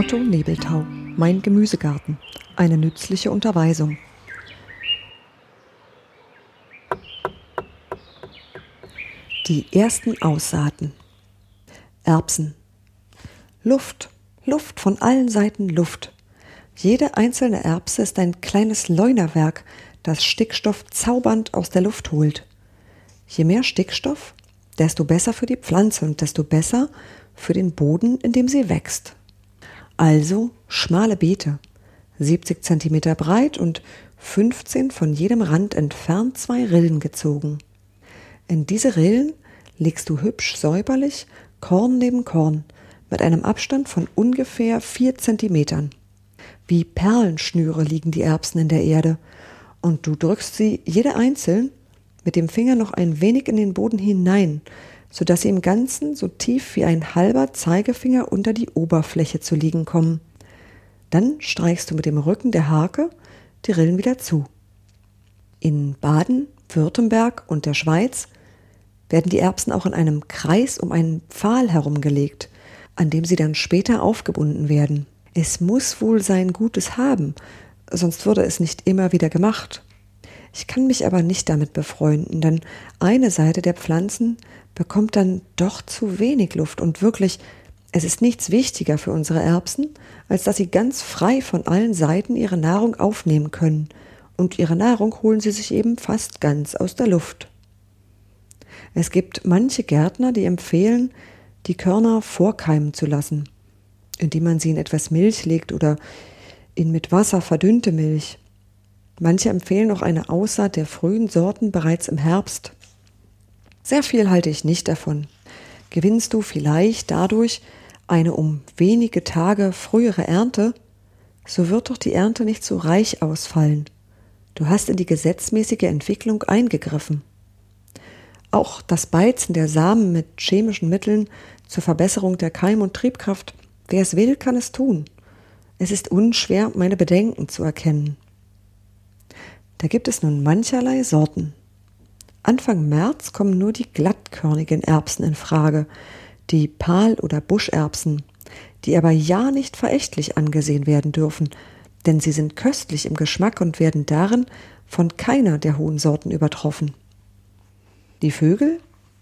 Otto Nebeltau, Mein Gemüsegarten. Eine nützliche Unterweisung. Die ersten Aussaaten. Erbsen. Luft, Luft, von allen Seiten Luft. Jede einzelne Erbse ist ein kleines Leunerwerk, das Stickstoff zaubernd aus der Luft holt. Je mehr Stickstoff, desto besser für die Pflanze und desto besser für den Boden, in dem sie wächst. Also schmale Beete, 70 cm breit und 15 von jedem Rand entfernt zwei Rillen gezogen. In diese Rillen legst du hübsch säuberlich Korn neben Korn mit einem Abstand von ungefähr 4 cm. Wie Perlenschnüre liegen die Erbsen in der Erde, und du drückst sie jede einzeln mit dem Finger noch ein wenig in den Boden hinein, so dass sie im Ganzen so tief wie ein halber Zeigefinger unter die Oberfläche zu liegen kommen. Dann streichst du mit dem Rücken der Hake die Rillen wieder zu. In Baden, Württemberg und der Schweiz werden die Erbsen auch in einem Kreis um einen Pfahl herumgelegt, an dem sie dann später aufgebunden werden. Es muss wohl sein Gutes haben, sonst würde es nicht immer wieder gemacht. Ich kann mich aber nicht damit befreunden, denn eine Seite der Pflanzen bekommt dann doch zu wenig Luft und wirklich, es ist nichts wichtiger für unsere Erbsen, als dass sie ganz frei von allen Seiten ihre Nahrung aufnehmen können, und ihre Nahrung holen sie sich eben fast ganz aus der Luft. Es gibt manche Gärtner, die empfehlen, die Körner vorkeimen zu lassen, indem man sie in etwas Milch legt oder in mit Wasser verdünnte Milch. Manche empfehlen auch eine Aussaat der frühen Sorten bereits im Herbst. Sehr viel halte ich nicht davon. Gewinnst du vielleicht dadurch eine um wenige Tage frühere Ernte, so wird doch die Ernte nicht so reich ausfallen. Du hast in die gesetzmäßige Entwicklung eingegriffen. Auch das Beizen der Samen mit chemischen Mitteln zur Verbesserung der Keim- und Triebkraft, wer es will, kann es tun. Es ist unschwer, meine Bedenken zu erkennen. Da gibt es nun mancherlei Sorten. Anfang März kommen nur die glattkörnigen Erbsen in Frage, die Pal- oder Buscherbsen, die aber ja nicht verächtlich angesehen werden dürfen, denn sie sind köstlich im Geschmack und werden darin von keiner der hohen Sorten übertroffen. Die Vögel,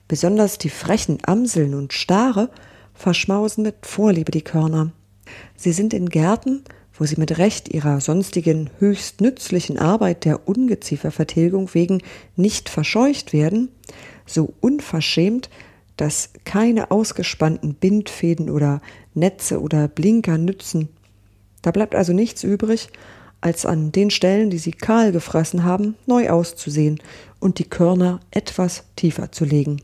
besonders die frechen Amseln und Stare, verschmausen mit Vorliebe die Körner. Sie sind in Gärten wo sie mit Recht ihrer sonstigen höchst nützlichen Arbeit der Ungeziefervertilgung wegen nicht verscheucht werden, so unverschämt, dass keine ausgespannten Bindfäden oder Netze oder Blinker nützen. Da bleibt also nichts übrig, als an den Stellen, die sie kahl gefressen haben, neu auszusehen und die Körner etwas tiefer zu legen.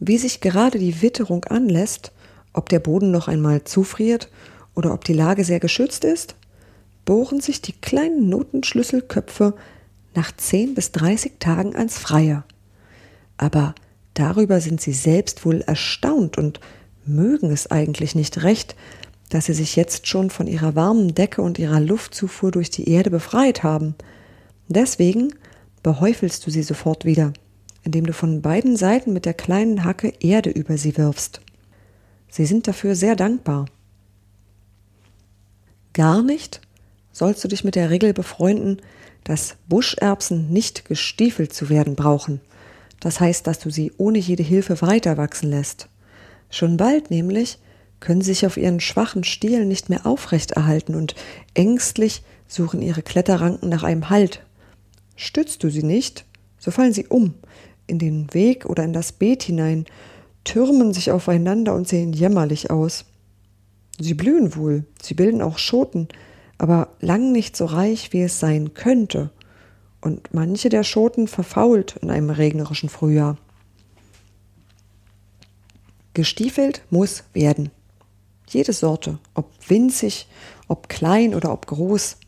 Wie sich gerade die Witterung anlässt, ob der Boden noch einmal zufriert oder ob die Lage sehr geschützt ist, bohren sich die kleinen Notenschlüsselköpfe nach 10 bis 30 Tagen ans Freie. Aber darüber sind sie selbst wohl erstaunt und mögen es eigentlich nicht recht, dass sie sich jetzt schon von ihrer warmen Decke und ihrer Luftzufuhr durch die Erde befreit haben. Deswegen behäufelst du sie sofort wieder, indem du von beiden Seiten mit der kleinen Hacke Erde über sie wirfst. Sie sind dafür sehr dankbar. Gar nicht sollst du dich mit der Regel befreunden, dass Buscherbsen nicht gestiefelt zu werden brauchen. Das heißt, dass du sie ohne jede Hilfe weiter wachsen lässt. Schon bald nämlich können sie sich auf ihren schwachen Stielen nicht mehr aufrecht erhalten und ängstlich suchen ihre Kletterranken nach einem Halt. Stützt du sie nicht, so fallen sie um, in den Weg oder in das Beet hinein, türmen sich aufeinander und sehen jämmerlich aus. Sie blühen wohl, sie bilden auch Schoten, aber lang nicht so reich, wie es sein könnte. Und manche der Schoten verfault in einem regnerischen Frühjahr. Gestiefelt muss werden. Jede Sorte, ob winzig, ob klein oder ob groß.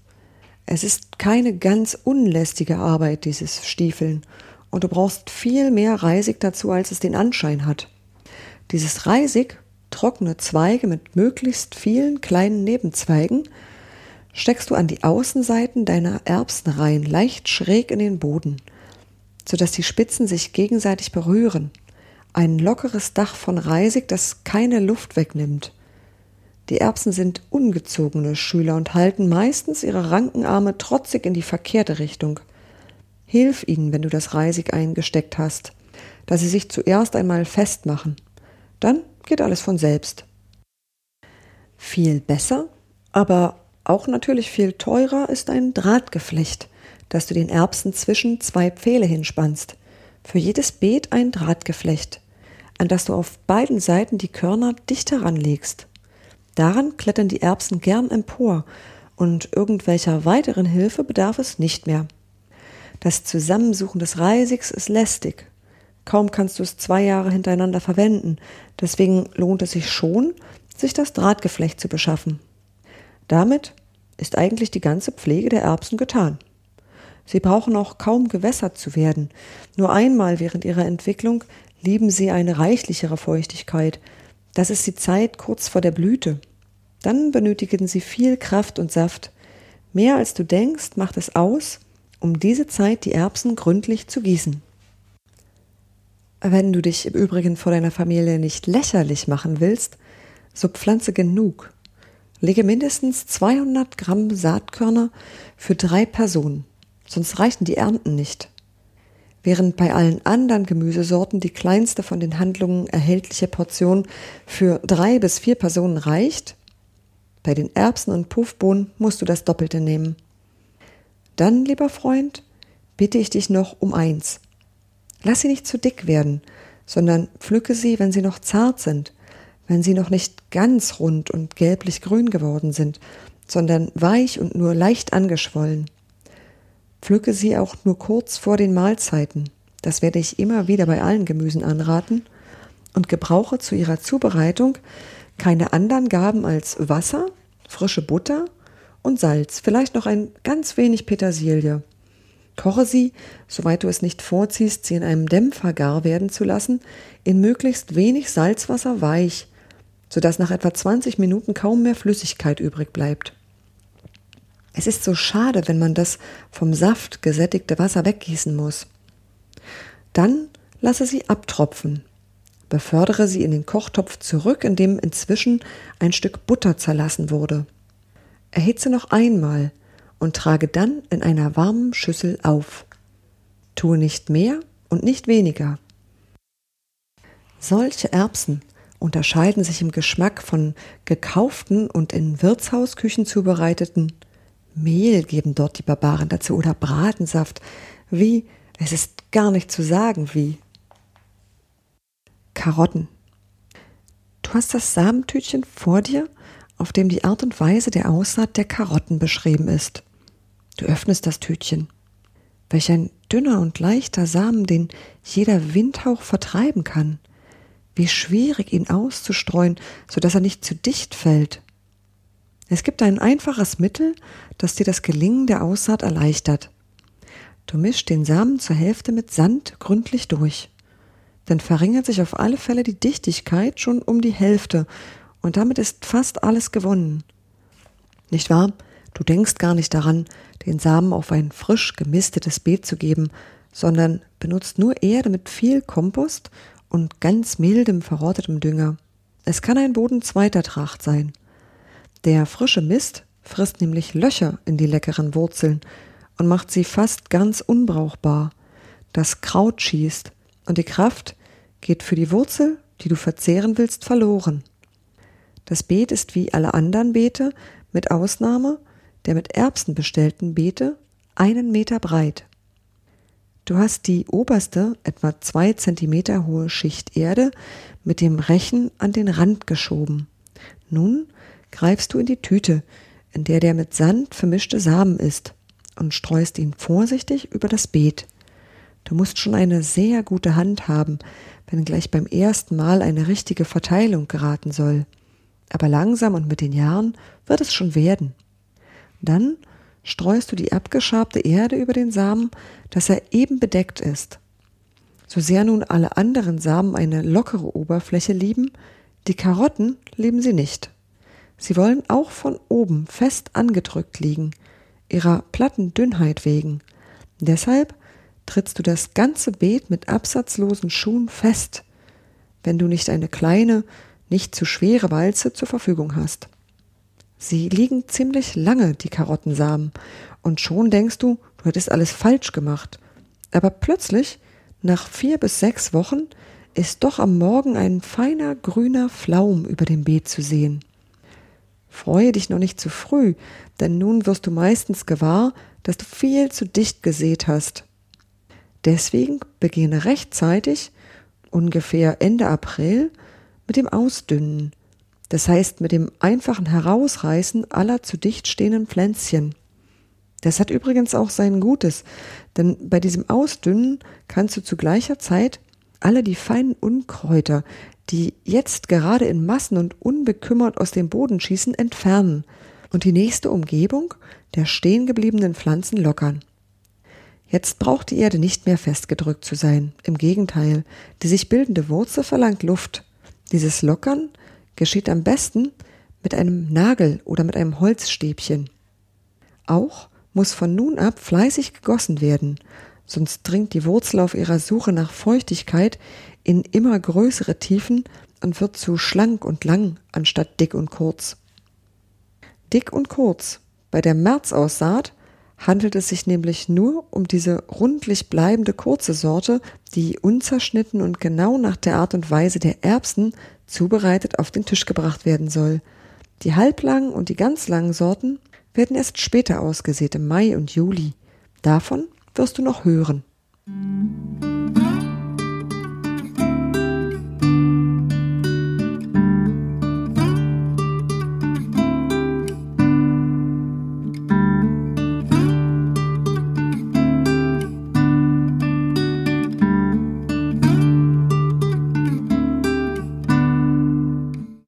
Es ist keine ganz unlästige Arbeit, dieses Stiefeln, und du brauchst viel mehr Reisig dazu, als es den Anschein hat. Dieses Reisig trockene Zweige mit möglichst vielen kleinen Nebenzweigen steckst du an die Außenseiten deiner Erbsenreihen leicht schräg in den Boden, sodass die Spitzen sich gegenseitig berühren. Ein lockeres Dach von Reisig, das keine Luft wegnimmt. Die Erbsen sind ungezogene Schüler und halten meistens ihre ranken Arme trotzig in die verkehrte Richtung. Hilf ihnen, wenn du das Reisig eingesteckt hast, dass sie sich zuerst einmal festmachen. Dann geht alles von selbst. Viel besser, aber auch natürlich viel teurer ist ein Drahtgeflecht, das du den Erbsen zwischen zwei Pfähle hinspannst. Für jedes Beet ein Drahtgeflecht, an das du auf beiden Seiten die Körner dicht heranlegst. Daran klettern die Erbsen gern empor, und irgendwelcher weiteren Hilfe bedarf es nicht mehr. Das Zusammensuchen des Reisigs ist lästig. Kaum kannst du es zwei Jahre hintereinander verwenden, deswegen lohnt es sich schon, sich das Drahtgeflecht zu beschaffen. Damit ist eigentlich die ganze Pflege der Erbsen getan. Sie brauchen auch kaum gewässert zu werden. Nur einmal während ihrer Entwicklung lieben sie eine reichlichere Feuchtigkeit. Das ist die Zeit kurz vor der Blüte. Dann benötigen sie viel Kraft und Saft. Mehr als du denkst, macht es aus, um diese Zeit die Erbsen gründlich zu gießen. Wenn du dich im Übrigen vor deiner Familie nicht lächerlich machen willst, so pflanze genug. Lege mindestens 200 Gramm Saatkörner für drei Personen, sonst reichen die Ernten nicht. Während bei allen anderen Gemüsesorten die kleinste von den Handlungen erhältliche Portion für drei bis vier Personen reicht, bei den Erbsen und Puffbohnen musst du das Doppelte nehmen. Dann, lieber Freund, bitte ich dich noch um eins. Lass sie nicht zu dick werden, sondern pflücke sie, wenn sie noch zart sind, wenn sie noch nicht ganz rund und gelblich-grün geworden sind, sondern weich und nur leicht angeschwollen. Pflücke sie auch nur kurz vor den Mahlzeiten. Das werde ich immer wieder bei allen Gemüsen anraten. Und gebrauche zu ihrer Zubereitung keine anderen Gaben als Wasser, frische Butter und Salz, vielleicht noch ein ganz wenig Petersilie. Koche sie, soweit du es nicht vorziehst, sie in einem Dämpfer gar werden zu lassen, in möglichst wenig Salzwasser weich, sodass nach etwa 20 Minuten kaum mehr Flüssigkeit übrig bleibt. Es ist so schade, wenn man das vom Saft gesättigte Wasser weggießen muss. Dann lasse sie abtropfen. Befördere sie in den Kochtopf zurück, in dem inzwischen ein Stück Butter zerlassen wurde. Erhitze noch einmal und trage dann in einer warmen Schüssel auf. Tue nicht mehr und nicht weniger. Solche Erbsen unterscheiden sich im Geschmack von gekauften und in Wirtshausküchen zubereiteten. Mehl geben dort die Barbaren dazu oder Bratensaft. Wie, es ist gar nicht zu sagen, wie. Karotten. Du hast das Samentütchen vor dir, auf dem die Art und Weise der Aussaat der Karotten beschrieben ist. Du öffnest das Tütchen. Welch ein dünner und leichter Samen, den jeder Windhauch vertreiben kann wie schwierig ihn auszustreuen, so dass er nicht zu dicht fällt. Es gibt ein einfaches Mittel, das dir das Gelingen der Aussaat erleichtert. Du mischst den Samen zur Hälfte mit Sand gründlich durch. Dann verringert sich auf alle Fälle die Dichtigkeit schon um die Hälfte und damit ist fast alles gewonnen. Nicht wahr? Du denkst gar nicht daran, den Samen auf ein frisch gemistetes Beet zu geben, sondern benutzt nur Erde mit viel Kompost und ganz mildem verrottetem Dünger. Es kann ein Boden zweiter Tracht sein. Der frische Mist frisst nämlich Löcher in die leckeren Wurzeln und macht sie fast ganz unbrauchbar. Das Kraut schießt und die Kraft geht für die Wurzel, die du verzehren willst, verloren. Das Beet ist wie alle anderen Beete, mit Ausnahme der mit Erbsen bestellten Beete, einen Meter breit. Du hast die oberste, etwa zwei Zentimeter hohe Schicht Erde mit dem Rechen an den Rand geschoben. Nun greifst du in die Tüte, in der der mit Sand vermischte Samen ist, und streust ihn vorsichtig über das Beet. Du musst schon eine sehr gute Hand haben, wenn gleich beim ersten Mal eine richtige Verteilung geraten soll. Aber langsam und mit den Jahren wird es schon werden. Dann streust du die abgeschabte Erde über den Samen, dass er eben bedeckt ist. So sehr nun alle anderen Samen eine lockere Oberfläche lieben, die Karotten lieben sie nicht. Sie wollen auch von oben fest angedrückt liegen, ihrer platten Dünnheit wegen. Deshalb trittst du das ganze Beet mit absatzlosen Schuhen fest, wenn du nicht eine kleine, nicht zu schwere Walze zur Verfügung hast. Sie liegen ziemlich lange, die Karottensamen, und schon denkst du, du hättest alles falsch gemacht. Aber plötzlich, nach vier bis sechs Wochen, ist doch am Morgen ein feiner grüner Flaum über dem Beet zu sehen. Freue dich noch nicht zu früh, denn nun wirst du meistens gewahr, dass du viel zu dicht gesät hast. Deswegen beginne rechtzeitig, ungefähr Ende April, mit dem Ausdünnen, das heißt mit dem einfachen Herausreißen aller zu dicht stehenden Pflänzchen. Das hat übrigens auch sein Gutes, denn bei diesem Ausdünnen kannst du zu gleicher Zeit alle die feinen Unkräuter, die jetzt gerade in Massen und unbekümmert aus dem Boden schießen, entfernen und die nächste Umgebung der stehen gebliebenen Pflanzen lockern. Jetzt braucht die Erde nicht mehr festgedrückt zu sein. Im Gegenteil, die sich bildende Wurzel verlangt Luft. Dieses Lockern geschieht am besten mit einem Nagel oder mit einem Holzstäbchen. Auch muss von nun ab fleißig gegossen werden, sonst dringt die Wurzel auf ihrer Suche nach Feuchtigkeit in immer größere Tiefen und wird zu schlank und lang anstatt dick und kurz. Dick und kurz. Bei der Märzaussaat handelt es sich nämlich nur um diese rundlich bleibende kurze Sorte, die unzerschnitten und genau nach der Art und Weise der Erbsen zubereitet auf den Tisch gebracht werden soll. Die halblangen und die ganz langen Sorten werden erst später ausgesät, im Mai und Juli. Davon wirst du noch hören.